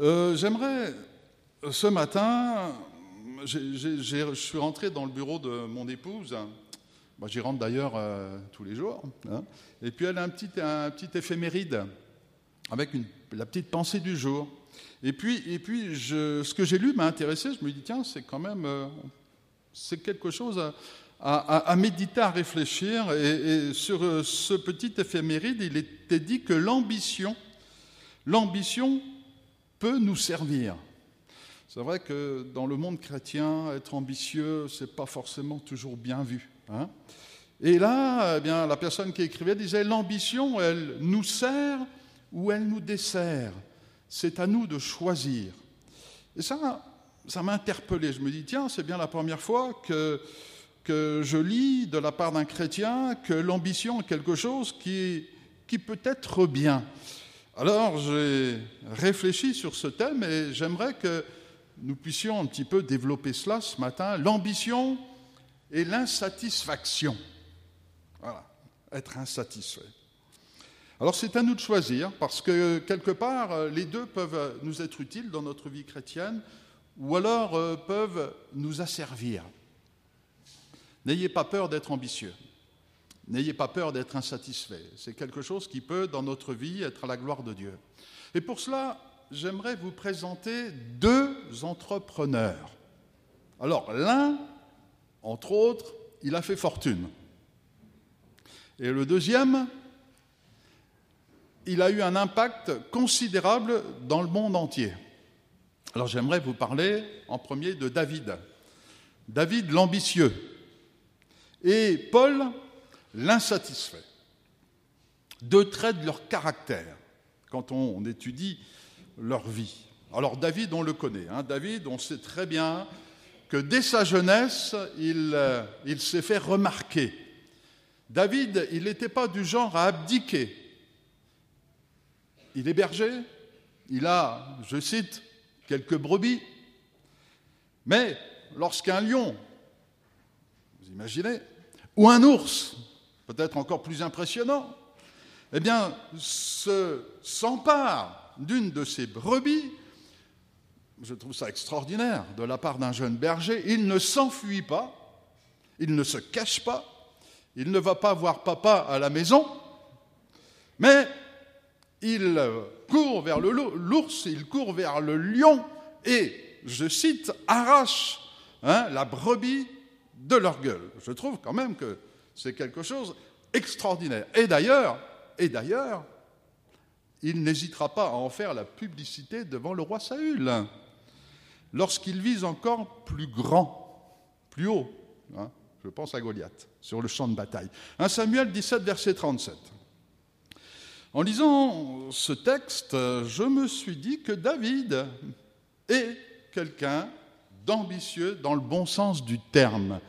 Euh, j'aimerais, ce matin, je suis rentré dans le bureau de mon épouse. J'y rentre d'ailleurs euh, tous les jours. Hein. et puis elle a un petit, un petit éphéméride avec la petite pensée du jour. Et puis, et puis ce que j'ai lu m'a intéressé. Je me dis, tiens, c'est quand même euh, quelque chose à, méditer, à réfléchir. Et, sur ce petit éphéméride, il était dit que l'ambition, l'ambition peut nous servir. C'est vrai que dans le monde chrétien, être ambitieux, c'est pas forcément toujours bien vu. Hein. et là, eh bien, la personne qui écrivait disait l'ambition, elle nous sert ou elle nous dessert. C'est à nous de choisir. Et ça, ça m'a interpellé. Je me dis tiens, c'est bien la première fois que que je lis de la part d'un chrétien que l'ambition est quelque chose qui, qui peut être bien. Alors j'ai réfléchi sur ce thème et j'aimerais que nous puissions un petit peu développer cela ce matin. L'ambition et l'insatisfaction. Voilà, être insatisfait. Alors c'est à nous de choisir parce que quelque part les deux peuvent nous être utiles dans notre vie chrétienne ou alors euh, peuvent nous asservir. N'ayez pas peur d'être ambitieux. N'ayez pas peur d'être insatisfait. C'est quelque chose qui peut, dans notre vie, être à la gloire de Dieu. Et pour cela, j'aimerais vous présenter deux entrepreneurs. Alors, l'un, entre autres, il a fait fortune. Et le deuxième, il a eu un impact considérable dans le monde entier. Alors j'aimerais vous parler en premier de David. David l'ambitieux et Paul l'insatisfait. Deux traits de leur caractère quand on, étudie leur vie. Alors David, on le connaît. Hein. David, on sait très bien que dès sa jeunesse, euh, il s'est fait remarquer. David, il n'était pas du genre à abdiquer. Il est berger, il a, je cite, quelques brebis, mais lorsqu'un lion, vous imaginez, ou un ours, peut-être encore plus impressionnant, eh bien, s'empare d'une de ces brebis, je trouve ça extraordinaire de la part d'un jeune berger, il ne s'enfuit pas, il ne se cache pas, il ne va pas voir papa à la maison, mais il court vers l'ours, il court vers le lion et, je cite, arrache hein, la brebis de leur gueule. Je trouve quand même que c'est quelque chose extraordinaire. Et d'ailleurs, il n'hésitera pas à en faire la publicité devant le roi Saül, lorsqu'il vise encore plus grand, plus haut. Hein, je pense à Goliath, sur le champ de bataille. 1 Samuel 17, verset 37. En lisant ce texte, je me suis dit que David est quelqu'un d'ambitieux dans le bon sens du terme.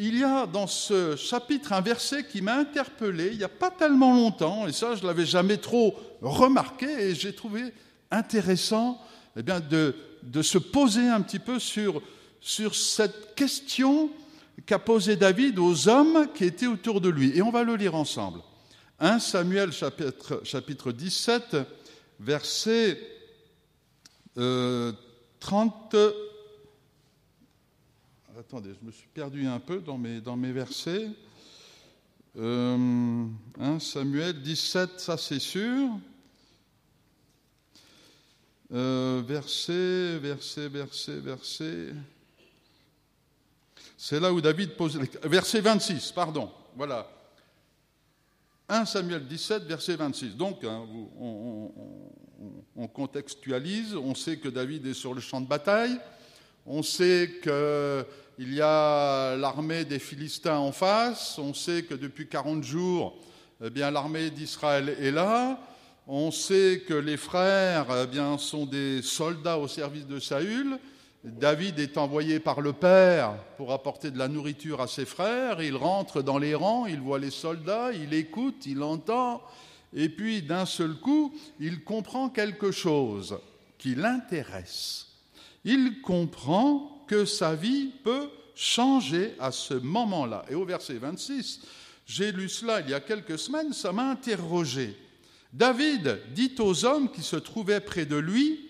Il y a dans ce chapitre un verset qui m'a interpellé il n'y a pas tellement longtemps, et ça je ne l'avais jamais trop remarqué, et j'ai trouvé intéressant eh bien, de, de, se poser un petit peu sur, sur cette question qu'a posée David aux hommes qui étaient autour de lui. Et on va le lire ensemble. 1 Samuel chapitre, chapitre 17, verset euh, 30 attendez, je me suis perdu un peu dans mes, versets. Euh, hein, Samuel 17, ça c'est sûr. Euh, verset, verset, verset, verset. C'est là où David pose. Verset 26, pardon. Voilà. 1 Samuel 17, verset 26. Donc, hein, on, contextualise, on sait que David est sur le champ de bataille, on sait que il y a l'armée des Philistins en face. On sait que depuis 40 jours, eh bien, l'armée d'Israël est là. On sait que les frères eh bien, sont des soldats au service de Saül. David est envoyé par le Père pour apporter de la nourriture à ses frères. Il rentre dans les rangs, il voit les soldats, il écoute, il entend. Et puis, d'un seul coup, il comprend quelque chose qui l'intéresse. Il comprend que sa vie peut changer à ce moment-là. Et au verset 26, j'ai lu cela il y a quelques semaines, ça m'a interrogé. David dit aux hommes qui se trouvaient près de lui,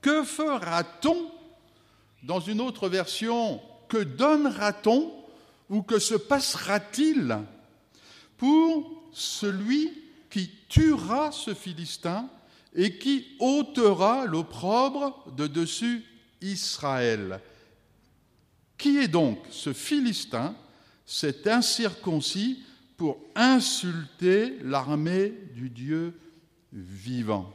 Que fera-t-on? Dans une autre version, que donnera-t-on ou que se passera-t-il pour celui qui tuera ce Philistin et qui ôtera l'opprobre de dessus Israël. Qui est donc ce Philistin, cet incirconcis, pour insulter l'armée du Dieu vivant?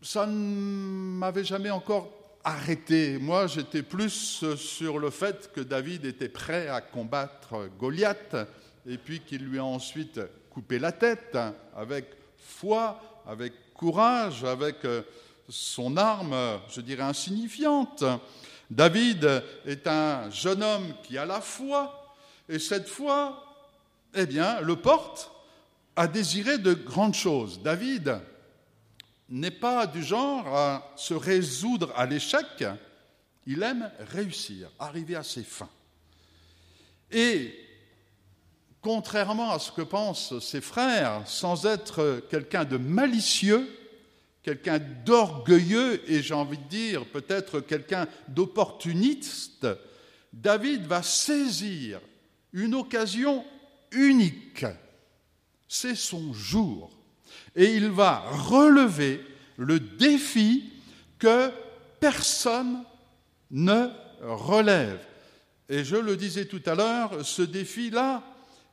Ça ne m'avait jamais encore arrêté. Moi, j'étais plus sur le fait que David était prêt à combattre Goliath et puis qu'il lui a ensuite coupé la tête avec foi, avec courage, avec euh, son arme, je dirais, insignifiante. David est un jeune homme qui a la foi, et cette foi, eh bien, le porte à désirer de grandes choses. David n'est pas du genre à se résoudre à l'échec, il aime réussir, arriver à ses fins. Et contrairement à ce que pensent ses frères, sans être quelqu'un de malicieux, quelqu'un d'orgueilleux et j'ai envie de dire peut-être quelqu'un d'opportuniste, David va saisir une occasion unique. C'est son jour. Et il va relever le défi que personne ne relève. Et je le disais tout à l'heure, ce défi-là,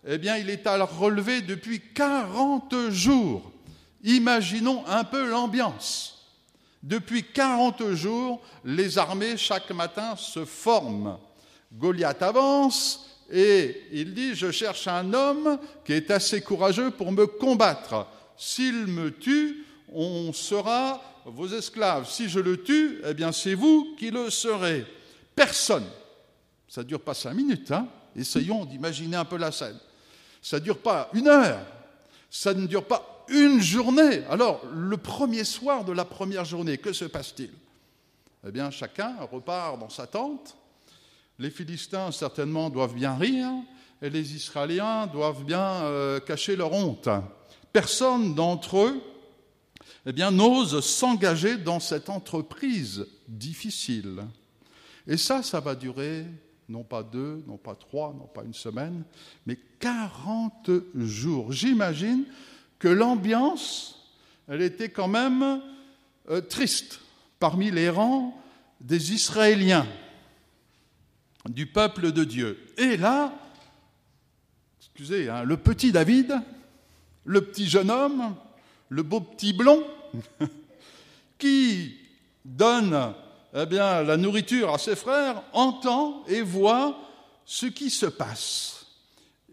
eh bien, il est à relever depuis 40 jours. Imaginons un peu l'ambiance. Depuis 40 jours, les armées, chaque matin, se forment. Goliath avance et il dit, je cherche un homme qui est assez courageux pour me combattre. S'il me tue, on sera vos esclaves. Si je le tue, eh bien c'est vous qui le serez. Personne. Ça ne dure pas cinq minutes, hein Essayons d'imaginer un peu la scène. Ça ne dure pas une heure, ça ne dure pas une journée. Alors, le premier soir de la première journée, que se passe-t-il? Eh bien, chacun repart dans sa tente. Les Philistins, certainement, doivent bien rire, et les Israéliens doivent bien euh, cacher leur honte. Personne d'entre eux eh bien, n'ose s'engager dans cette entreprise difficile. Et ça, ça va durer non pas deux, non pas trois, non pas une semaine, mais 40 jours. J'imagine que l'ambiance, elle était quand même euh, triste parmi les rangs des Israéliens, du peuple de Dieu. Et là, excusez, hein, le petit David, le petit jeune homme, le beau petit blond, qui donne eh bien, la nourriture à ses frères, entend et voit ce qui se passe.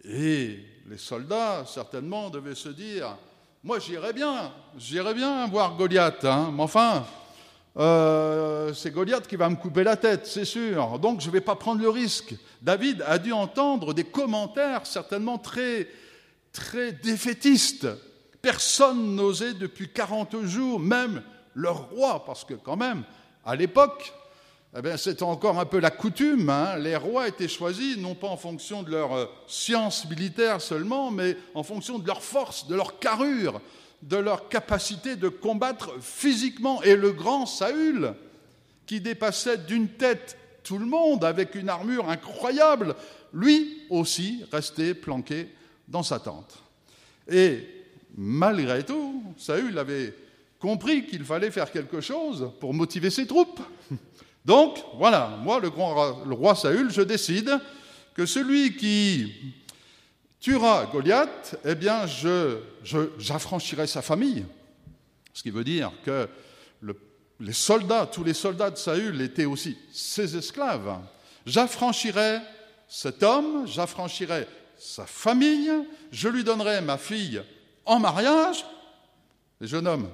Et les soldats, certainement, devaient se dire, moi j'irais bien, j'irais bien voir Goliath, hein, mais enfin, euh, c'est Goliath qui va me couper la tête, c'est sûr, donc je ne vais pas prendre le risque. David a dû entendre des commentaires certainement très, très défaitistes. Personne n'osait depuis 40 jours, même le roi, parce que quand même, à l'époque, eh c'était encore un peu la coutume. Hein. Les rois étaient choisis non pas en fonction de leur euh, science militaire seulement, mais en fonction de leur force, de leur carrure, de leur capacité de combattre physiquement. Et le grand Saül, qui dépassait d'une tête tout le monde avec une armure incroyable, lui aussi restait planqué dans sa tente. Et malgré tout, Saül avait compris qu'il fallait faire quelque chose pour motiver ses troupes. Donc, voilà, moi, le, grand, roi Saül, je décide que celui qui tuera Goliath, eh bien, j'affranchirai sa famille. Ce qui veut dire que les soldats, tous les soldats de Saül étaient aussi ses esclaves. J'affranchirai cet homme, j'affranchirai sa famille, je lui donnerai ma fille en mariage. Les jeunes hommes,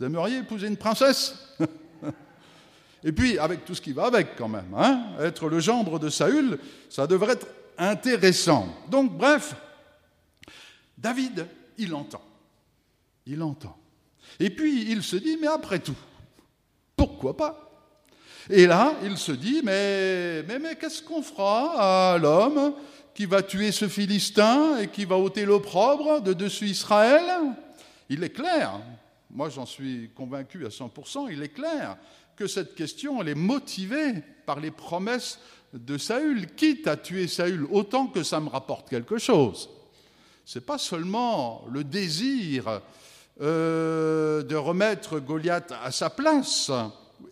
vous aimeriez épouser une princesse Et puis, avec tout ce qui va avec quand même, hein, être le gendre de Saül, ça devrait être intéressant. Donc, bref, David, il entend. Il entend. Et puis, il se dit, mais après tout, pourquoi pas? Et là, il se dit, mais, mais, mais qu'est-ce qu'on fera à l'homme qui va tuer ce Philistin et qui va ôter l'opprobre de dessus Israël? Il est clair, moi j'en suis convaincu à 100%, il est clair que cette question, elle est motivée par les promesses de Saül, quitte à tuer Saül autant que ça me rapporte quelque chose. Ce n'est pas seulement le désir euh, de remettre Goliath à sa place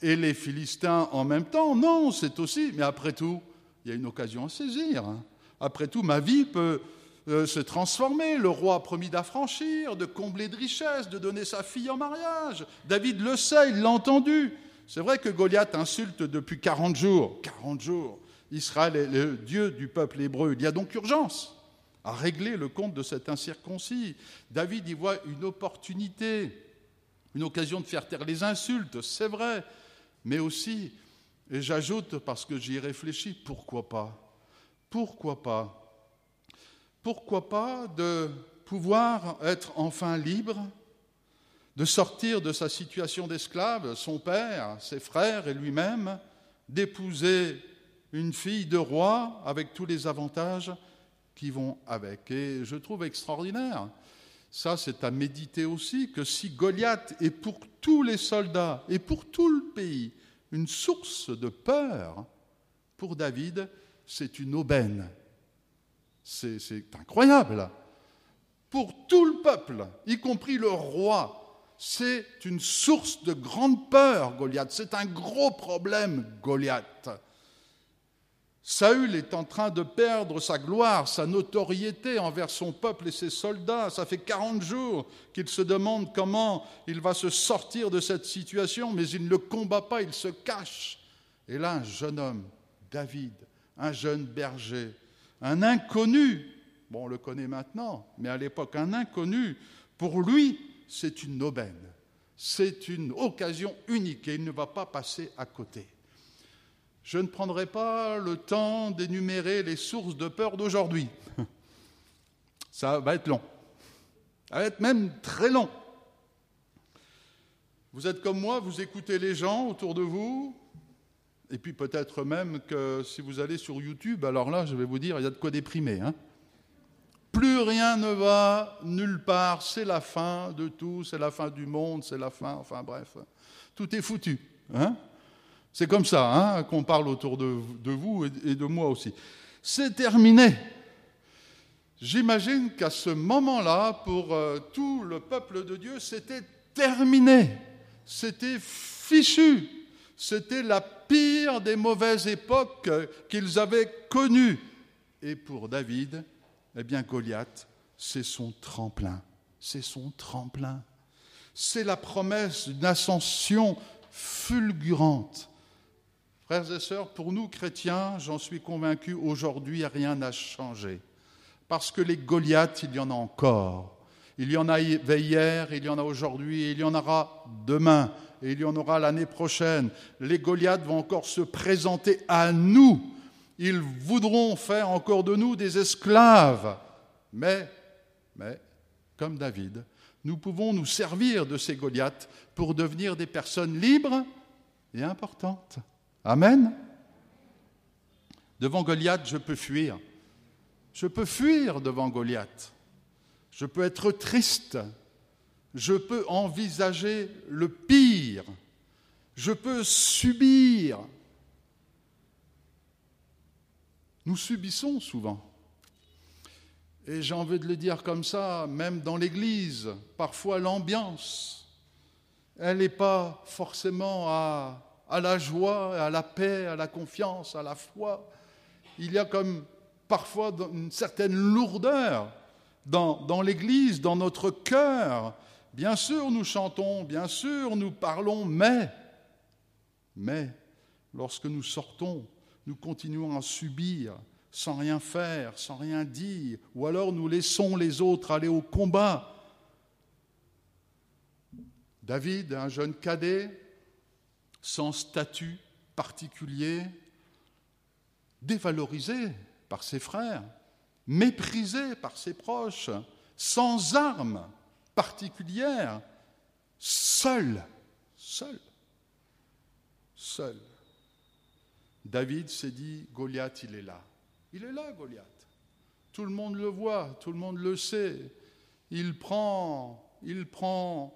et les Philistins en même temps, non, c'est aussi, mais après tout, il y a une occasion à saisir. Hein. Après tout, ma vie peut euh, se transformer. Le roi a promis d'affranchir, de combler de richesses, de donner sa fille en mariage. David le sait, il l'a entendu. C'est vrai que Goliath insulte depuis 40 jours. 40 jours. Israël est le Dieu du peuple hébreu. Il y a donc urgence à régler le compte de cet incirconcis. David y voit une opportunité, une occasion de faire taire les insultes, c'est vrai, mais aussi, et j'ajoute parce que j'y ai réfléchi, pourquoi pas? Pourquoi pas? Pourquoi pas de pouvoir être enfin libre de sortir de sa situation d'esclave, son père, ses frères et lui-même, d'épouser une fille de roi avec tous les avantages qui vont avec. Et je trouve extraordinaire, ça c'est à méditer aussi, que si Goliath est pour tous les soldats et pour tout le pays une source de peur, pour David, c'est une aubaine. C'est incroyable. Pour tout le peuple, y compris le roi, c'est une source de grande peur, Goliath. C'est un gros problème, Goliath. Saül est en train de perdre sa gloire, sa notoriété envers son peuple et ses soldats. Ça fait 40 jours qu'il se demande comment il va se sortir de cette situation, mais il ne le combat pas, il se cache. Et là, un jeune homme, David, un jeune berger, un inconnu, bon, on le connaît maintenant, mais à l'époque, un inconnu, pour lui, c'est une aubaine, c'est une occasion unique et il ne va pas passer à côté. Je ne prendrai pas le temps d'énumérer les sources de peur d'aujourd'hui. Ça va être long. Ça va être même très long. Vous êtes comme moi, vous écoutez les gens autour de vous, et puis peut-être même que si vous allez sur YouTube, alors là, je vais vous dire, il y a de quoi déprimer. Hein plus rien ne va nulle part, c'est la fin de tout, c'est la fin du monde, c'est la fin, enfin bref, tout est foutu. Hein c'est comme ça hein, qu'on parle autour de, vous et de moi aussi. C'est terminé. J'imagine qu'à ce moment-là, pour euh, tout le peuple de Dieu, c'était terminé, c'était fichu, c'était la pire des mauvaises époques qu'ils avaient connues. Et pour David, eh bien, Goliath, c'est son tremplin. C'est son tremplin. C'est la promesse d'une ascension fulgurante. Frères et sœurs, pour nous chrétiens, j'en suis convaincu, aujourd'hui, rien n'a changé. Parce que les Goliaths, il y en a encore. Il y en avait hier, il y en a aujourd'hui, il y en aura demain, et il y en aura l'année prochaine. Les Goliaths vont encore se présenter à nous ils voudront faire encore de nous des esclaves. Mais, mais, comme David, nous pouvons nous servir de ces Goliaths pour devenir des personnes libres et importantes. Amen. Devant Goliath, je peux fuir. Je peux fuir devant Goliath. Je peux être triste. Je peux envisager le pire. Je peux subir Nous subissons souvent. Et j'ai envie de le dire comme ça, même dans l'Église, parfois l'ambiance, elle n'est pas forcément à, la joie, à la paix, à la confiance, à la foi. Il y a comme parfois une certaine lourdeur dans, l'Église, dans notre cœur. Bien sûr, nous chantons, bien sûr, nous parlons, mais, mais, lorsque nous sortons nous continuons à subir sans rien faire, sans rien dire, ou alors nous laissons les autres aller au combat. David, un jeune cadet, sans statut particulier, dévalorisé par ses frères, méprisé par ses proches, sans armes particulières, seul, seul, seul. David s'est dit, Goliath, il est là. Il est là, Goliath. Tout le monde le voit, tout le monde le sait. Il prend il prend,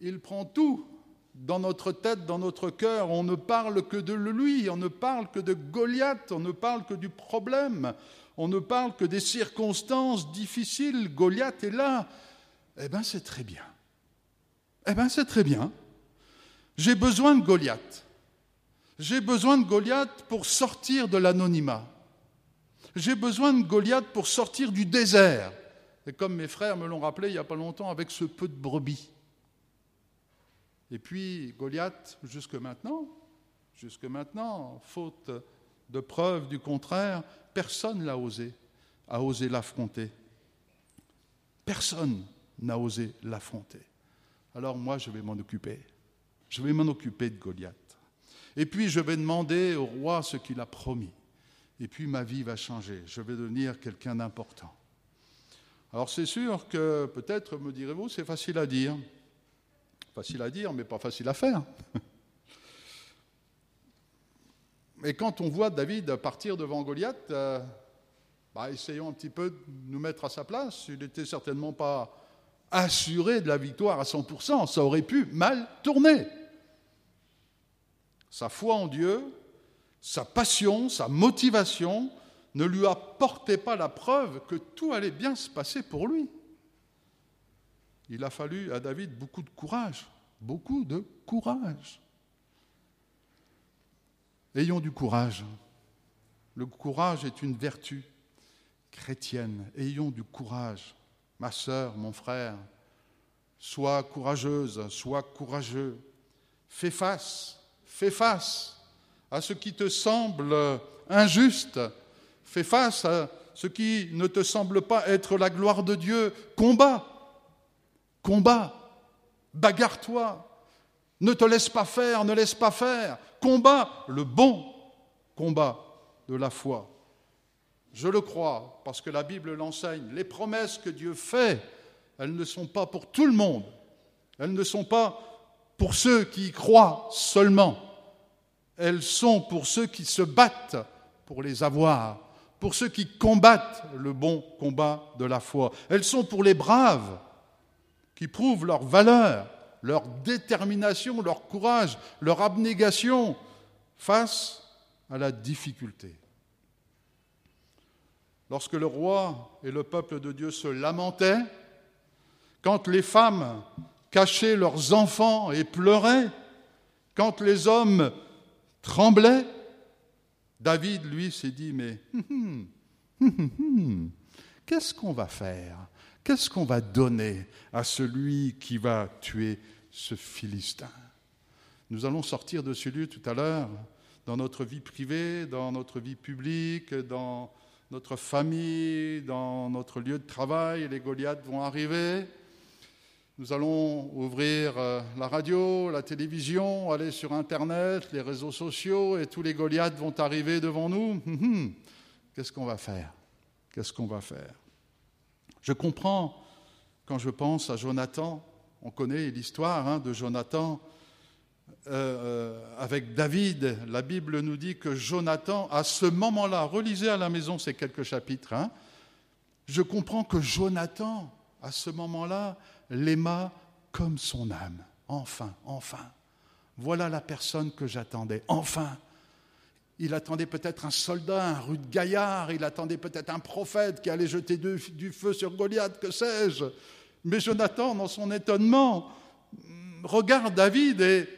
il prend tout dans notre tête, dans notre cœur. On ne parle que de lui, on ne parle que de Goliath, on ne parle que du problème, on ne parle que des circonstances difficiles. Goliath est là. Eh bien, c'est très bien. Eh bien, c'est très bien. J'ai besoin de Goliath. J'ai besoin de Goliath pour sortir de l'anonymat. J'ai besoin de Goliath pour sortir du désert. Et comme mes frères me l'ont rappelé il n'y a pas longtemps, avec ce peu de brebis. Et puis Goliath, jusque maintenant, jusque maintenant, faute de preuves du contraire, personne n'a osé, a osé l'affronter. Personne n'a osé l'affronter. Alors moi, je vais m'en occuper. Je vais m'en occuper de Goliath. Et puis, je vais demander au roi ce qu'il a promis. Et puis, ma vie va changer. Je vais devenir quelqu'un d'important. Alors, c'est sûr que peut-être, me direz-vous, c'est facile à dire. Facile à dire, mais pas facile à faire. Et quand on voit David partir devant Goliath, euh, bah, essayons un petit peu de nous mettre à sa place. Il n'était certainement pas assuré de la victoire à 100%. Ça aurait pu mal tourner. Sa foi en Dieu, sa passion, sa motivation ne lui apportaient pas la preuve que tout allait bien se passer pour lui. Il a fallu à David beaucoup de courage, beaucoup de courage. Ayons du courage. Le courage est une vertu chrétienne. Ayons du courage. Ma sœur, mon frère, sois courageuse, sois courageux. Fais face, fais face à ce qui te semble injuste. Fais face à ce qui ne te semble pas être la gloire de Dieu. Combat, combat, bagarre-toi. Ne te laisse pas faire, ne laisse pas faire. Combat le bon combat de la foi. Je le crois parce que la Bible l'enseigne. Les promesses que Dieu fait, elles ne sont pas pour tout le monde. Elles ne sont pas pour ceux qui y croient seulement. Elles sont pour ceux qui se battent pour les avoir, pour ceux qui combattent le bon combat de la foi. Elles sont pour les braves qui prouvent leur valeur, leur détermination, leur courage, leur abnégation face à la difficulté. Lorsque le roi et le peuple de Dieu se lamentaient, quand les femmes cachaient leurs enfants et pleuraient, quand les hommes tremblaient, David, lui, s'est dit, mais hum, hum, hum, qu'est-ce qu'on va faire? Qu'est-ce qu'on va donner à celui qui va tuer ce Philistin? Nous allons sortir de ce lieu tout à l'heure, dans notre vie privée, dans notre vie publique, dans notre famille, dans notre lieu de travail. Les Goliaths vont arriver. Nous allons ouvrir euh, la radio, la télévision, aller sur Internet, les réseaux sociaux, et tous les Goliaths vont arriver devant nous. Hum, hum. Qu'est-ce qu'on va faire? Qu'est-ce qu'on va faire? Je comprends quand je pense à Jonathan, on connaît l'histoire hein, de Jonathan euh, euh, avec David. La Bible nous dit que Jonathan, à ce moment-là, relisez à la maison ces quelques chapitres, hein, je comprends que Jonathan, à ce moment-là, l'aima comme son âme. Enfin, enfin. Voilà la personne que j'attendais. Enfin. Il attendait peut-être un soldat, un rude gaillard, il attendait peut-être un prophète qui allait jeter du feu sur Goliath, que sais-je. Mais Jonathan, dans son étonnement, regarde David et,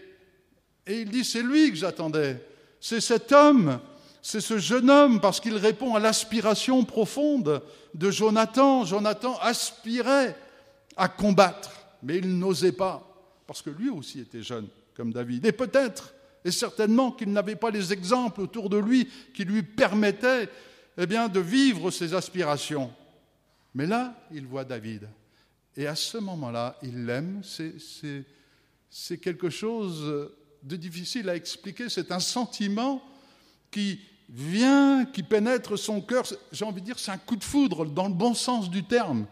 et il dit, c'est lui que j'attendais. C'est cet homme, c'est ce jeune homme, parce qu'il répond à l'aspiration profonde de Jonathan. Jonathan aspirait à combattre, mais il n'osait pas, parce que lui aussi était jeune, comme David. Et peut-être, et certainement qu'il n'avait pas les exemples autour de lui qui lui permettaient eh bien, de vivre ses aspirations. Mais là, il voit David. Et à ce moment-là, il l'aime. C'est quelque chose de difficile à expliquer. C'est un sentiment qui vient, qui pénètre son cœur. J'ai envie de dire, c'est un coup de foudre dans le bon sens du terme.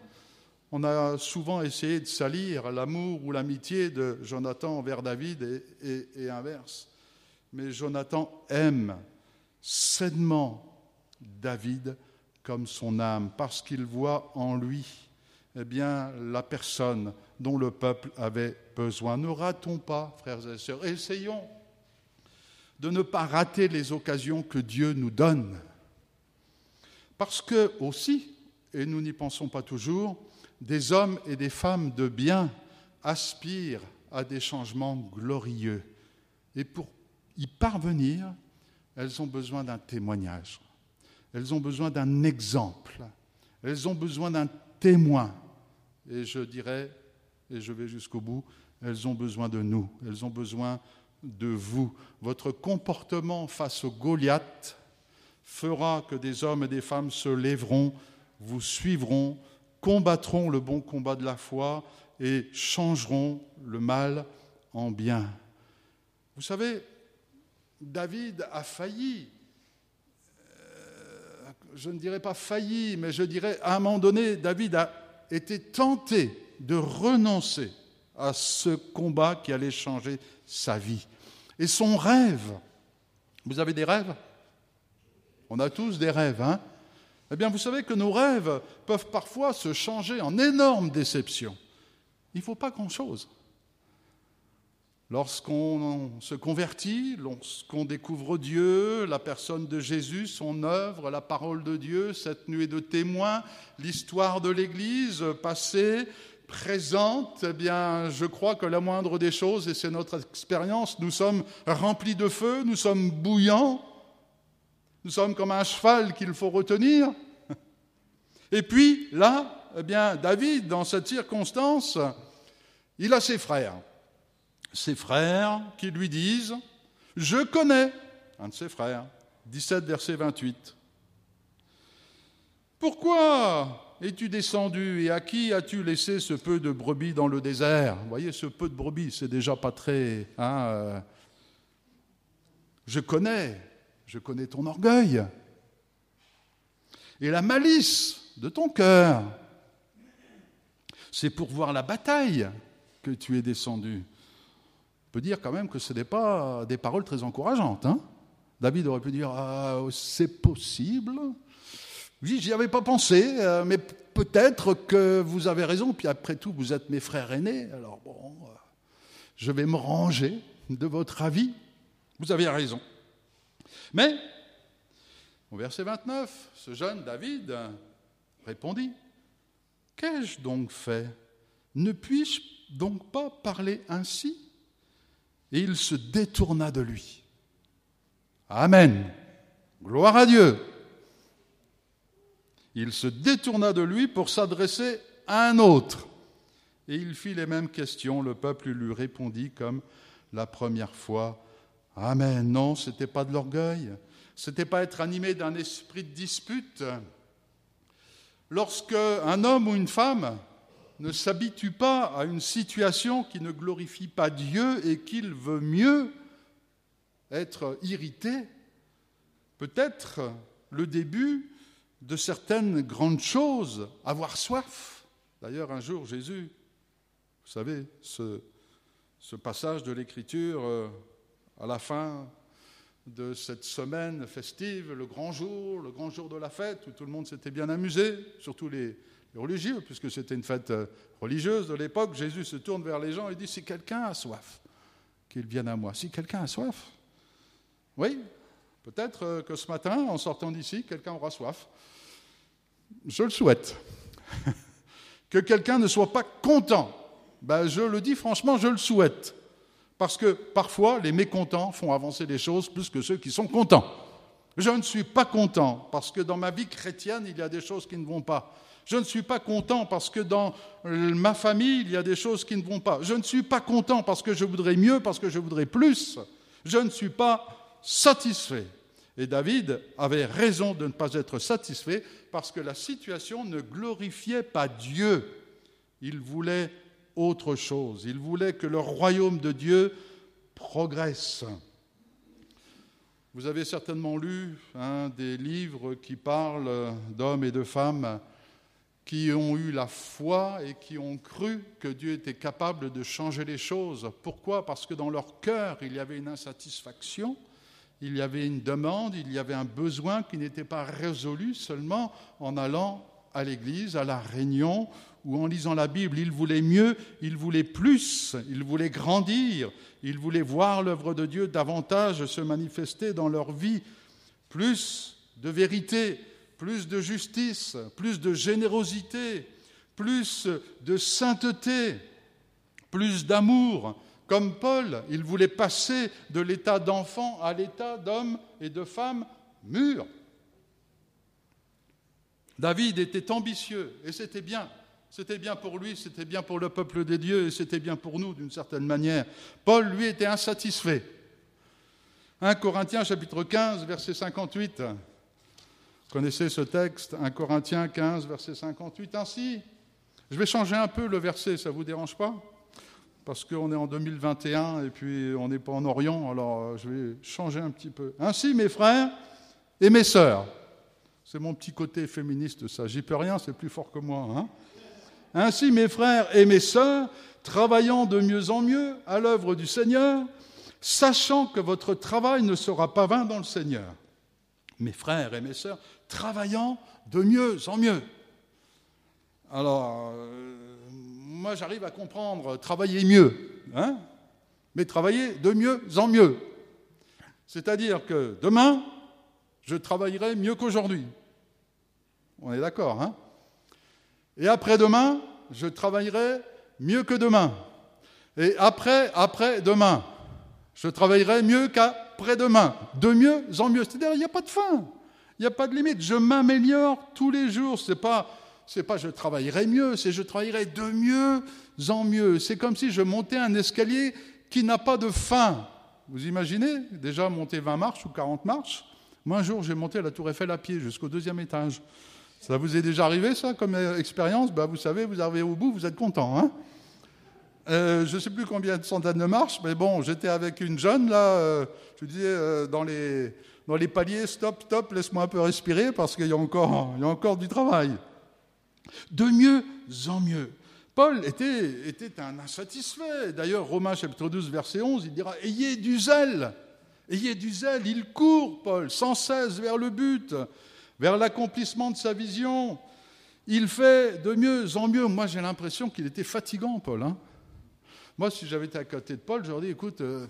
On a souvent essayé de salir l'amour ou l'amitié de Jonathan envers David et, inverse. Mais Jonathan aime sainement David comme son âme parce qu'il voit en lui eh bien, la personne dont le peuple avait besoin. Ne ratons pas, frères et sœurs, essayons de ne pas rater les occasions que Dieu nous donne. Parce que aussi, et nous n'y pensons pas toujours, des hommes et des femmes de bien aspirent à des changements glorieux. Et pour y parvenir, elles ont besoin d'un témoignage, elles ont besoin d'un exemple, elles ont besoin d'un témoin. Et je dirais, et je vais jusqu'au bout, elles ont besoin de nous, elles ont besoin de vous. Votre comportement face au Goliath fera que des hommes et des femmes se lèveront, vous suivront, combattront le bon combat de la foi et changeront le mal en bien. Vous savez, David a failli, euh, je ne dirais pas failli, mais je dirais à un moment donné, David a été tenté de renoncer à ce combat qui allait changer sa vie. Et son rêve, vous avez des rêves? On a tous des rêves, hein? Eh bien, vous savez que nos rêves peuvent parfois se changer en énorme déception. Il ne faut pas grand-chose. Lorsqu'on se convertit, lorsqu'on découvre Dieu, la personne de Jésus, son œuvre, la parole de Dieu, cette nuée de témoins, l'histoire de l'Église passée, présente, eh bien, je crois que la moindre des choses, et c'est notre expérience, nous sommes remplis de feu, nous sommes bouillants, nous sommes comme un cheval qu'il faut retenir. Et puis là, eh bien, David, dans cette circonstance, il a ses frères. Ses frères qui lui disent Je connais un de ses frères, 17, verset 28. Pourquoi es-tu descendu et à qui as-tu laissé ce peu de brebis dans le désert? Voyez, ce peu de brebis, c'est déjà pas très. Hein, euh, je connais, je connais ton orgueil et la malice de ton cœur. C'est pour voir la bataille que tu es descendu. On peut dire quand même que ce n'est pas des paroles très encourageantes. Hein David aurait pu dire ah, c'est possible oui, j'y avais pas pensé, euh, mais peut-être que vous avez raison. Puis après tout, vous êtes mes frères aînés. Alors bon, euh, je vais me ranger de votre avis. Vous avez raison. Mais, au verset 29, ce jeune David répondit Qu'ai-je donc fait? Ne puis-je donc pas parler ainsi? Et il se détourna de lui. Amen. Gloire à Dieu. Il se détourna de lui pour s'adresser à un autre. Et il fit les mêmes questions. Le peuple lui répondit comme la première fois. Amen. Non, ce n'était pas de l'orgueil. Ce n'était pas être animé d'un esprit de dispute. Lorsque un homme ou une femme ne s'habitue pas à une situation qui ne glorifie pas Dieu et qu'il veut mieux être irrité, peut-être le début de certaines grandes choses, avoir soif. D'ailleurs, un jour, Jésus, vous savez, ce, passage de l'Écriture euh, à la fin de cette semaine festive, le grand jour, le grand jour de la fête, où tout le monde s'était bien amusé, surtout les, religieux, puisque c'était une fête euh, religieuse de l'époque, Jésus se tourne vers les gens et dit, si quelqu'un a soif, qu'il vienne à moi. Si quelqu'un a soif, oui, Peut-être euh, que ce matin, en sortant d'ici, quelqu'un aura soif. Je le souhaite. que quelqu'un ne soit pas content. Ben, je le dis franchement, je le souhaite. Parce que parfois, les mécontents font avancer les choses plus que ceux qui sont contents. Je ne suis pas content parce que dans ma vie chrétienne, il y a des choses qui ne vont pas. Je ne suis pas content parce que dans ma famille, il y a des choses qui ne vont pas. Je ne suis pas content parce que je voudrais mieux, parce que je voudrais plus. Je ne suis pas satisfait. Et David avait raison de ne pas être satisfait parce que la situation ne glorifiait pas Dieu. Il voulait autre chose. Il voulait que le royaume de Dieu progresse. Vous avez certainement lu hein, des livres qui parlent d'hommes et de femmes qui ont eu la foi et qui ont cru que Dieu était capable de changer les choses. Pourquoi? Parce que dans leur cœur, il y avait une insatisfaction il y avait une demande, il y avait un besoin qui n'était pas résolu seulement en allant à l'église, à la réunion, ou en lisant la Bible, il voulait mieux, il voulait plus, il voulait grandir, il voulait voir l'œuvre de Dieu davantage se manifester dans leur vie, plus de vérité, plus de justice, plus de générosité, plus de sainteté, plus d'amour. Comme Paul, il voulait passer de l'état d'enfant à l'état d'homme et de femme mûrs. David était ambitieux et c'était bien. C'était bien pour lui, c'était bien pour le peuple des dieux et c'était bien pour nous d'une certaine manière. Paul, lui, était insatisfait. 1 Corinthiens chapitre 15, verset 58. Connaissez ce texte 1 Corinthiens 15, verset 58. Ainsi, je vais changer un peu le verset, ça ne vous dérange pas? Parce qu'on est en 2021 et puis on n'est pas en Orient, alors euh, je vais changer un petit peu. Ainsi, mes frères et mes sœurs, c'est mon petit côté féministe, ça, j'y peux rien, c'est plus fort que moi. Hein ainsi, mes frères et mes sœurs, travaillant de mieux en mieux à l'œuvre du Seigneur, sachant que votre travail ne sera pas vain dans le Seigneur. Mes frères et mes sœurs, travaillant de mieux en mieux. Alors, euh, moi j'arrive à comprendre travailler mieux, hein mais travailler de mieux en mieux. C'est-à-dire que demain, je travaillerai mieux qu'aujourd'hui. On est d'accord, hein? Et après-demain, je travaillerai mieux que demain. Et après, après-demain, je travaillerai mieux qu'après-demain. De mieux en mieux. C'est-à-dire, il n'y a pas de fin. Il n'y a pas de limite. Je m'améliore tous les jours. Ce n'est pas, c'est pas je travaillerai mieux, c'est je travaillerai de mieux en mieux. C'est comme si je montais un escalier qui n'a pas de fin. Vous imaginez? Déjà monter 20 marches ou 40 marches Moi, un jour, j'ai monté la Tour Eiffel à pied jusqu'au deuxième étage. Ça vous est déjà arrivé, ça, comme expérience? Bah, Vous savez, vous arrivez au bout, vous êtes content. Hein euh, je ne sais plus combien de centaines de marches, mais bon, j'étais avec une jeune, là, euh, je disais, euh, dans, les, dans les paliers, stop, stop, laisse-moi un peu respirer, parce qu'il y, a encore, y a encore du travail. De mieux en mieux. Paul était, était un insatisfait. D'ailleurs, Romains chapitre 12, verset 11, il dira, ayez du zèle. Ayez du zèle, il court, Paul, sans cesse vers le but vers l'accomplissement de sa vision. Il fait de mieux en mieux. Moi, j'ai l'impression qu'il était fatigant, Paul. Hein. Moi, si j'avais été à côté de Paul, j'aurais dit, écoute, euh,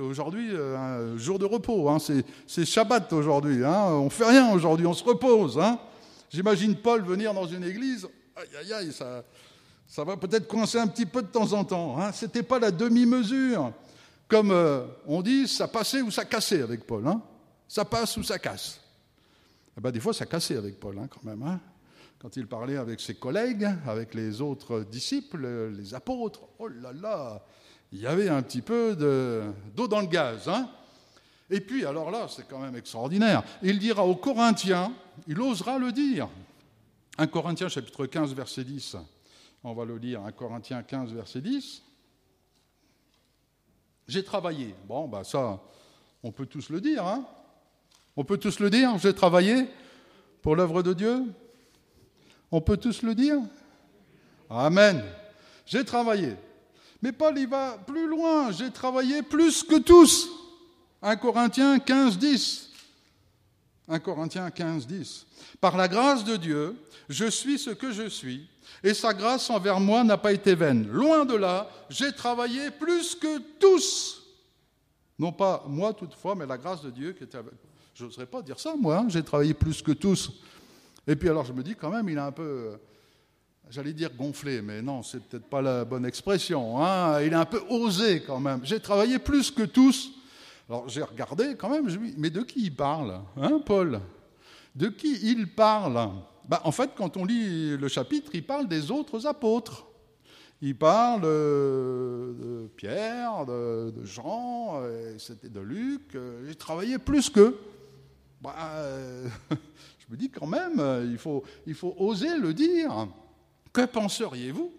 aujourd'hui, euh, un jour de repos, hein, c'est Shabbat aujourd'hui, hein, on ne fait rien aujourd'hui, on se repose. Hein. J'imagine Paul venir dans une église, aïe, aïe, aïe, ça, ça va peut-être coincer un petit peu de temps en temps. Hein. Ce n'était pas la demi-mesure. Comme euh, on dit, ça passait ou ça cassait avec Paul. Hein. Ça passe ou ça casse. Eh ben, des fois, ça cassait avec Paul, hein, quand même. Hein. Quand il parlait avec ses collègues, avec les autres disciples, les apôtres, oh là là, il y avait un petit peu d'eau dans le gaz. Hein. Et puis, alors là, c'est quand même extraordinaire. Il dira aux Corinthiens, il osera le dire. 1 Corinthiens chapitre 15, verset 10. On va le lire, 1 Corinthiens 15, verset 10. J'ai travaillé. Bon, ben ça, on peut tous le dire. Hein on peut tous le dire, j'ai travaillé pour l'œuvre de Dieu. On peut tous le dire Amen. J'ai travaillé. Mais Paul, il va plus loin. J'ai travaillé plus que tous. 1 Corinthiens 15, 10. 1 Corinthiens 15, 10. Par la grâce de Dieu, je suis ce que je suis, et sa grâce envers moi n'a pas été vaine. Loin de là, j'ai travaillé plus que tous. Non pas moi toutefois, mais la grâce de Dieu qui était avec je n'oserais pas dire ça, moi. Hein. J'ai travaillé plus que tous. Et puis alors, je me dis quand même, il a un peu, euh, j'allais dire gonflé, mais non, c'est peut-être pas la bonne expression. Hein. Il a un peu osé quand même. J'ai travaillé plus que tous. Alors j'ai regardé quand même, mais de qui il parle, hein, Paul? De qui il parle? Bah, En fait, quand on lit le chapitre, il parle des autres apôtres. Il parle de Pierre, de, Jean, c'était de Luc. J'ai travaillé plus qu'eux. Bah, euh, je me dis quand même, euh, il faut, il faut oser le dire. Que penseriez-vous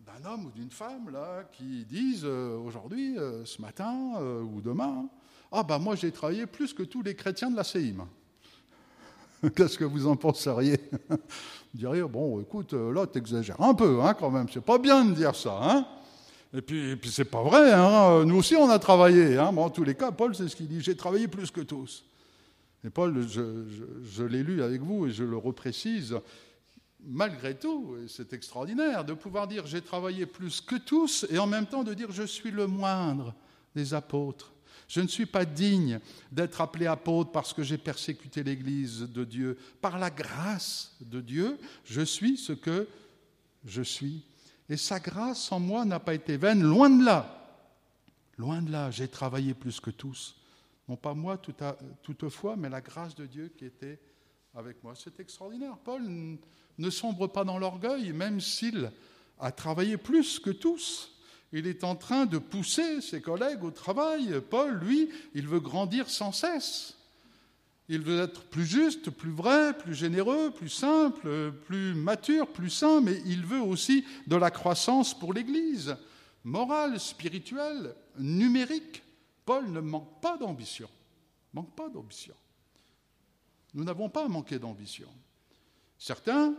d'un homme ou d'une femme là, qui disent euh, aujourd'hui, ce matin ou demain, ah ben moi j'ai travaillé plus que tous les chrétiens de la Séime. Qu'est-ce que vous en penseriez? Vous diriez, bon, écoute, là, tu exagères un peu, hein, quand même, c'est pas bien de dire ça. Hein et puis, et puis c'est pas vrai, hein. nous aussi on a travaillé. Hein. En tous les cas, Paul, c'est ce qu'il dit, j'ai travaillé plus que tous. Et Paul, je, l'ai lu avec vous et je le reprécise, malgré tout, c'est extraordinaire de pouvoir dire j'ai travaillé plus que tous et en même temps de dire je suis le moindre des apôtres. Je ne suis pas digne d'être appelé apôtre parce que j'ai persécuté l'Église de Dieu. Par la grâce de Dieu, je suis ce que je suis. Et sa grâce en moi n'a pas été vaine, loin de là. Loin de là, j'ai travaillé plus que tous. Non pas moi toutefois, mais la grâce de Dieu qui était avec moi. C'est extraordinaire. Paul ne sombre pas dans l'orgueil, même s'il a travaillé plus que tous. Il est en train de pousser ses collègues au travail. Paul, lui, il veut grandir sans cesse. Il veut être plus juste, plus vrai, plus généreux, plus simple, plus mature, plus sain, mais il veut aussi de la croissance pour l'Église, morale, spirituelle, numérique. Paul ne manque pas d'ambition. Manque pas d'ambition. Nous n'avons pas manqué d'ambition. Certains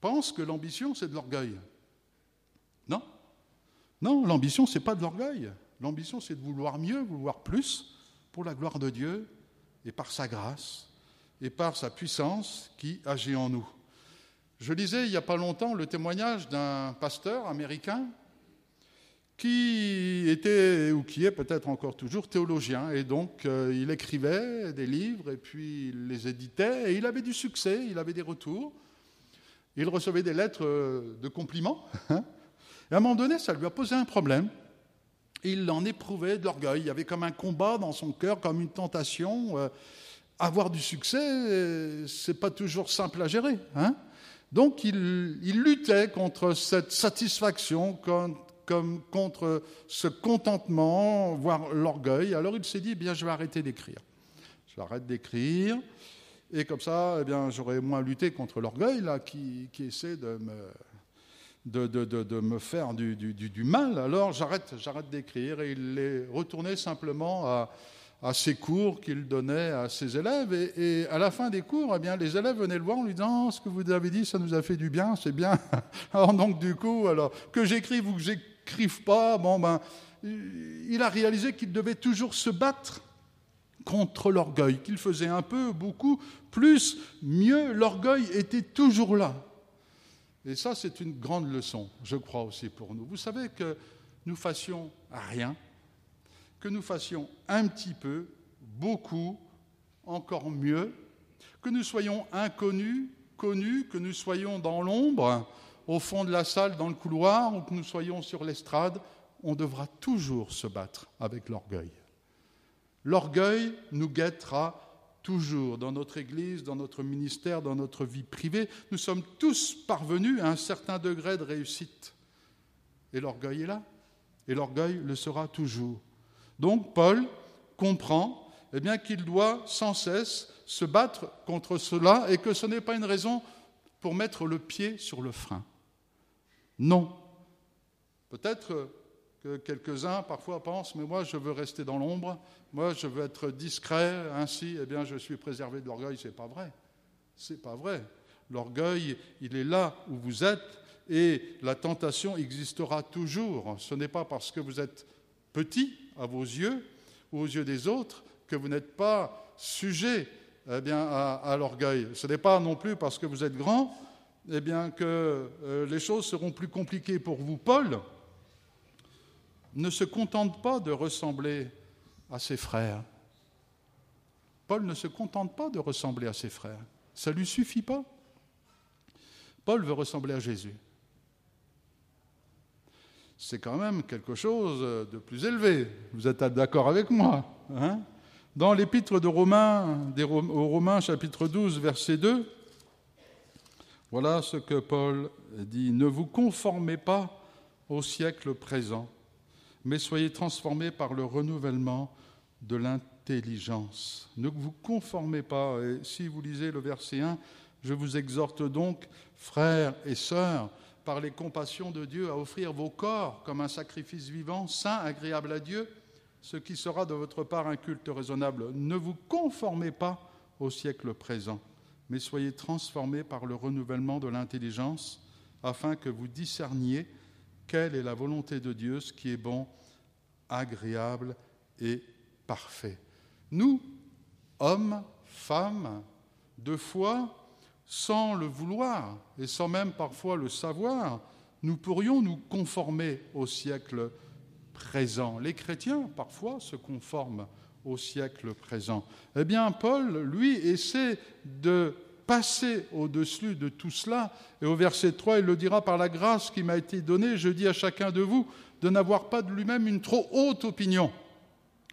pensent que l'ambition, c'est de l'orgueil. Non. Non, l'ambition, ce n'est pas de l'orgueil. L'ambition, c'est de vouloir mieux, vouloir plus pour la gloire de Dieu et par sa grâce et par sa puissance qui agit en nous. Je lisais il n'y a pas longtemps le témoignage d'un pasteur américain qui était, ou qui est peut-être encore toujours, théologien. Et donc, euh, il écrivait des livres et puis il les éditait. Et il avait du succès, il avait des retours. Il recevait des lettres euh, de compliments. Et à un moment donné, ça lui a posé un problème. Il en éprouvait de l'orgueil. Il y avait comme un combat dans son cœur, comme une tentation. Euh, avoir du succès, c'est pas toujours simple à gérer. Hein Donc il, il, luttait contre cette satisfaction, comme contre ce contentement, voire l'orgueil. Alors il s'est dit, eh bien, je vais arrêter d'écrire. Arrêter d'écrire. Et comme ça, eh bien, j'aurais moins lutté contre l'orgueil là, qui, essaie de me, faire du, mal, alors j'arrête, j'arrête d'écrire. Et il est retourné simplement à, ses cours qu'il donnait à ses élèves. Et, et, à la fin des cours, eh bien, les élèves venaient le voir en lui disant oh, Ce que vous avez dit, ça nous a fait du bien, c'est bien. alors, donc, du coup, alors, que j'écrive ou que j'écrive pas, bon, ben, il a réalisé qu'il devait toujours se battre contre l'orgueil, qu'il faisait un peu, beaucoup, plus, mieux, l'orgueil était toujours là. Et ça, c'est une grande leçon, je crois aussi pour nous. Vous savez que nous fassions rien, que nous fassions un petit peu, beaucoup, encore mieux, que nous soyons inconnus, connus, que nous soyons dans l'ombre, au fond de la salle, dans le couloir, ou que nous soyons sur l'estrade, on devra toujours se battre avec l'orgueil. L'orgueil nous guettera toujours dans notre Église, dans notre ministère, dans notre vie privée. Nous sommes tous parvenus à un certain degré de réussite. Et l'orgueil est là. Et l'orgueil le sera toujours. Donc Paul comprend eh qu'il doit sans cesse se battre contre cela et que ce n'est pas une raison pour mettre le pied sur le frein. Non. Peut-être que quelques-uns parfois pensent, mais moi je veux rester dans l'ombre, moi je veux être discret, ainsi eh bien je suis préservé de l'orgueil. C'est pas vrai. C'est pas vrai. L'orgueil, il est là où vous êtes et la tentation existera toujours. Ce n'est pas parce que vous êtes petit à vos yeux ou aux yeux des autres que vous n'êtes pas sujet eh bien, à, à l'orgueil. Ce n'est pas non plus parce que vous êtes grand eh bien, que euh, les choses seront plus compliquées pour vous. Paul, ne se contente pas de ressembler à ses frères. Paul ne se contente pas de ressembler à ses frères. Ça ne lui suffit pas. Paul veut ressembler à Jésus. C'est quand même quelque chose de plus élevé. Vous êtes d'accord avec moi hein? Dans l'épître de Romains, aux Romains chapitre 12, verset 2, voilà ce que Paul dit. Ne vous conformez pas au siècle présent, mais soyez transformés par le renouvellement de l'intelligence. Ne vous conformez pas. Et si vous lisez le verset 1, je vous exhorte donc, frères et sœurs, par les compassions de Dieu, à offrir vos corps comme un sacrifice vivant, saint, agréable à Dieu, ce qui sera de votre part un culte raisonnable. Ne vous conformez pas au siècle présent, mais soyez transformés par le renouvellement de l'intelligence, afin que vous discerniez quelle est la volonté de Dieu, ce qui est bon, agréable et parfait. Nous, hommes, femmes, de foi, sans le vouloir et sans même parfois le savoir, nous pourrions nous conformer au siècle présent. Les chrétiens, parfois, se conforment au siècle présent. Eh bien, Paul, lui, essaie de passer au-dessus de tout cela. Et au verset 3, il le dira, par la grâce qui m'a été donnée, je dis à chacun de vous de n'avoir pas de lui-même une trop haute opinion,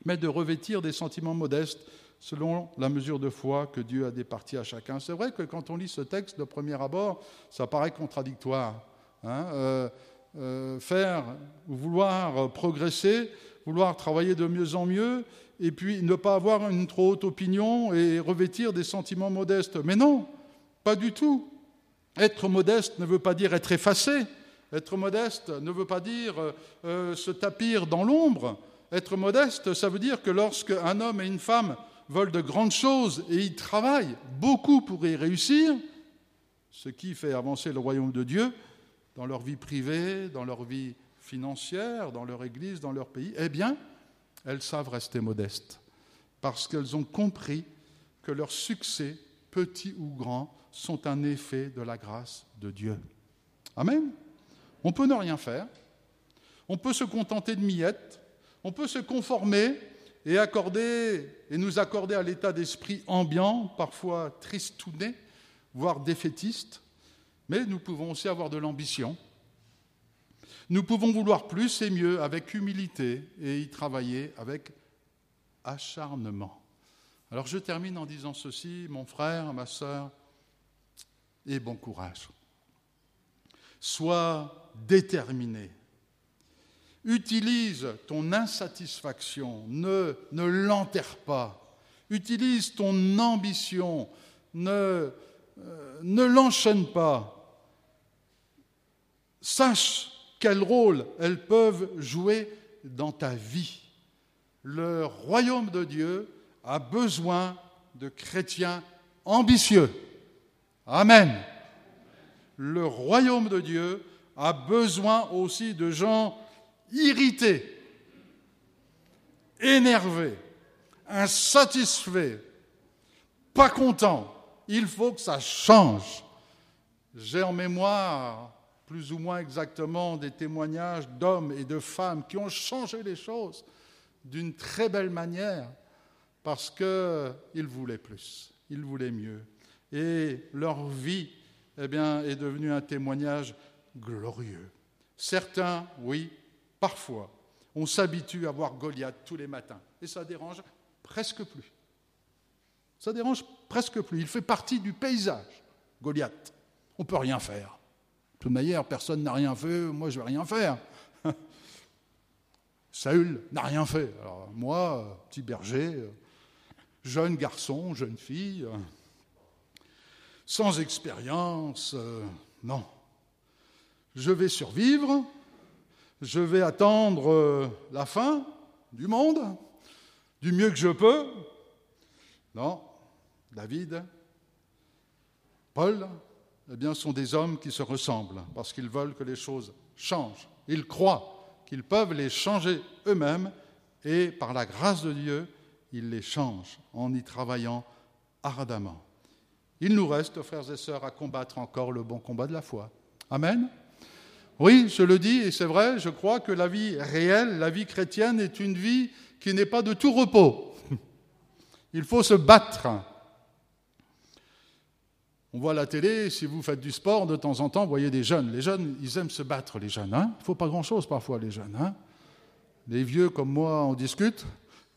mais de revêtir des sentiments modestes selon la mesure de foi que Dieu a départie à chacun. C'est vrai que quand on lit ce texte de premier abord, ça paraît contradictoire. Hein. Euh, euh, faire, vouloir progresser, vouloir travailler de mieux en mieux, et puis ne pas avoir une trop haute opinion et revêtir des sentiments modestes. Mais non, pas du tout. Être modeste ne veut pas dire être effacé. Être modeste ne veut pas dire euh, se tapir dans l'ombre. Être modeste, ça veut dire que lorsque un homme et une femme veulent de grandes choses et ils travaillent beaucoup pour y réussir, ce qui fait avancer le royaume de Dieu dans leur vie privée, dans leur vie financière, dans leur église, dans leur pays, eh bien, elles savent rester modestes, parce qu'elles ont compris que leurs succès, petits ou grands, sont un effet de la grâce de Dieu. Amen. On peut ne rien faire, on peut se contenter de miettes, on peut se conformer et accorder et nous accorder à l'état d'esprit ambiant, parfois tristouné, voire défaitiste, mais nous pouvons aussi avoir de l'ambition nous pouvons vouloir plus et mieux avec humilité et y travailler avec acharnement. Alors je termine en disant ceci, mon frère, ma sœur, et bon courage. Sois déterminé. Utilise ton insatisfaction, ne, ne l'enterre pas. Utilise ton ambition, ne, euh, ne l'enchaîne pas. Sache quel rôle elles peuvent jouer dans ta vie. Le royaume de Dieu a besoin de chrétiens ambitieux. Amen. Le royaume de Dieu a besoin aussi de gens irrités, énervés, insatisfaits, pas contents. Il faut que ça change. J'ai en mémoire plus ou moins exactement des témoignages d'hommes et de femmes qui ont changé les choses d'une très belle manière parce qu'ils voulaient plus, ils voulaient mieux. Et leur vie eh bien, est devenue un témoignage glorieux. Certains, oui, parfois, on s'habitue à voir Goliath tous les matins et ça dérange presque plus. Ça dérange presque plus. Il fait partie du paysage, Goliath. On ne peut rien faire. De toute manière, personne n'a rien fait, moi je vais rien faire. Saül n'a rien fait. Alors, moi, petit berger, jeune garçon, jeune fille, sans expérience, euh, non. Je vais survivre, je vais attendre euh, la fin du monde du mieux que je peux. Non, David, Paul, eh bien, sont des hommes qui se ressemblent parce qu'ils veulent que les choses changent. Ils croient qu'ils peuvent les changer eux-mêmes et par la grâce de Dieu, ils les changent en y travaillant ardemment. Il nous reste, frères et sœurs, à combattre encore le bon combat de la foi. Amen. Oui, je le dis, et c'est vrai, je crois que la vie réelle, la vie chrétienne est une vie qui n'est pas de tout repos. Il faut se battre. On voit la télé, si vous faites du sport, de temps en temps, vous voyez des jeunes. Les jeunes, ils aiment se battre, les jeunes. Hein Il ne faut pas grand-chose parfois, les jeunes. Hein les vieux comme moi, on discute,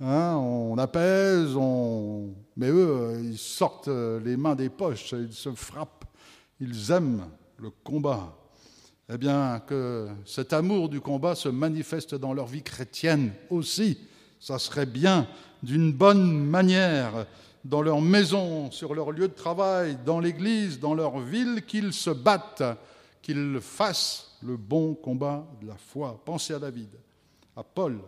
hein on apaise, on... mais eux, ils sortent les mains des poches, ils se frappent, ils aiment le combat. Eh bien, que cet amour du combat se manifeste dans leur vie chrétienne aussi. Ça serait bien, d'une bonne manière, dans leur maison, sur leur lieu de travail, dans l'église, dans leur ville, qu'ils se battent, qu'ils fassent le bon combat de la foi. Pensez à David, à Paul,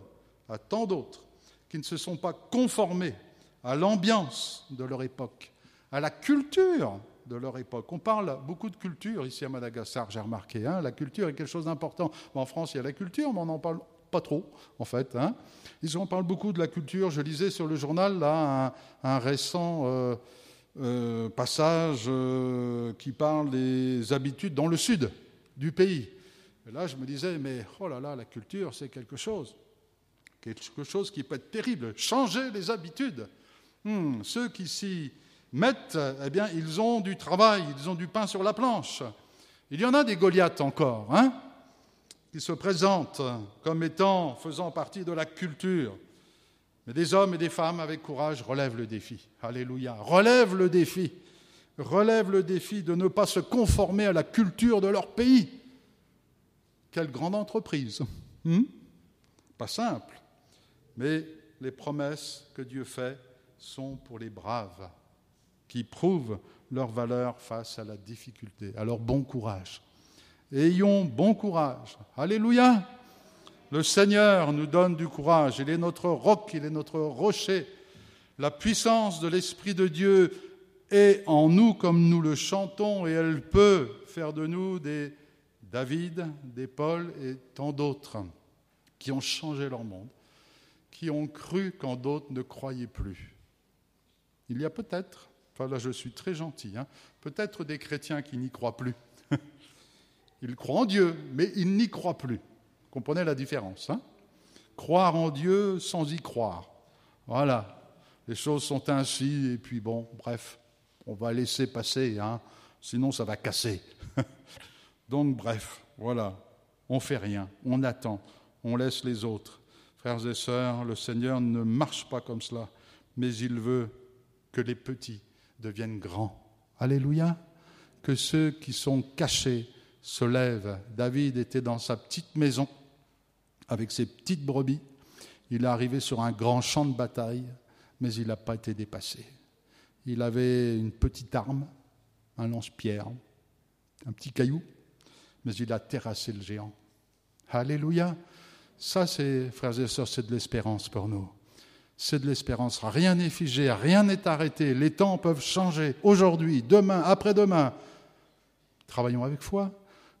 à tant d'autres qui ne se sont pas conformés à l'ambiance de leur époque, à la culture de leur époque. On parle beaucoup de culture ici à Madagascar, j'ai remarqué. Hein. la culture est quelque chose d'important. En France, il y a la culture, mais on n'en parle pas trop, en fait. Hein. Ils en parlent beaucoup de la culture. Je lisais sur le journal là un, récent euh, euh, passage euh, qui parle des habitudes dans le sud du pays. Et là, je me disais, mais oh là là, la culture, c'est quelque chose. Quelque chose qui peut être terrible. Changer les habitudes. Hmm, ceux qui s'y mettent, eh bien, ils ont du travail, ils ont du pain sur la planche. Il y en a des Goliaths encore, hein, qui se présentent comme étant, faisant partie de la culture. Mais des hommes et des femmes avec courage relèvent le défi. Alléluia. Relèvent le défi. Relèvent le défi de ne pas se conformer à la culture de leur pays. Quelle grande entreprise. Hmm? pas simple. Mais les promesses que Dieu fait sont pour les braves, qui prouvent leur valeur face à la difficulté. Alors bon courage. Ayons bon courage. Alléluia. Le Seigneur nous donne du courage. Il est notre roc, il est notre rocher. La puissance de l'Esprit de Dieu est en nous comme nous le chantons et elle peut faire de nous des David, des Paul et tant d'autres qui ont changé leur monde, qui ont cru quand d'autres ne croyaient plus. Il y a peut-être, enfin là je suis très gentil, hein, peut-être des chrétiens qui n'y croient plus. Ils croient en Dieu, mais ils n'y croient plus. Comprenez la différence hein? Croire en Dieu sans y croire. Voilà, les choses sont ainsi, et puis bon, bref, on va laisser passer, hein, sinon ça va casser. Donc bref, voilà, on fait rien, on attend, on laisse les autres. Frères et sœurs, le Seigneur ne marche pas comme cela, mais il veut que les petits deviennent grands. Alléluia. Que ceux qui sont cachés se lèvent. David était dans sa petite maison avec ses petites brebis. Il est arrivé sur un grand champ de bataille, mais il n'a pas été dépassé. Il avait une petite arme, un lance-pierre, un petit caillou, mais il a terrassé le géant. Alléluia. Ça, c'est, frères et sœurs, c'est de l'espérance pour nous c'est de l'espérance. Rien n'est figé, rien n'est arrêté. Les temps peuvent changer aujourd'hui, demain, après-demain. Travaillons avec foi,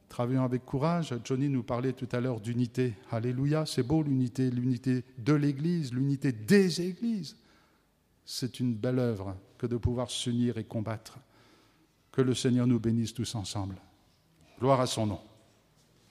travaillons avec courage. Johnny nous parlait tout à l'heure d'unité. Alléluia, c'est beau l'unité, l'unité de l'Église, l'unité des Églises. C'est une belle œuvre que de pouvoir s'unir et combattre. Que le Seigneur nous bénisse tous ensemble. Gloire à son nom.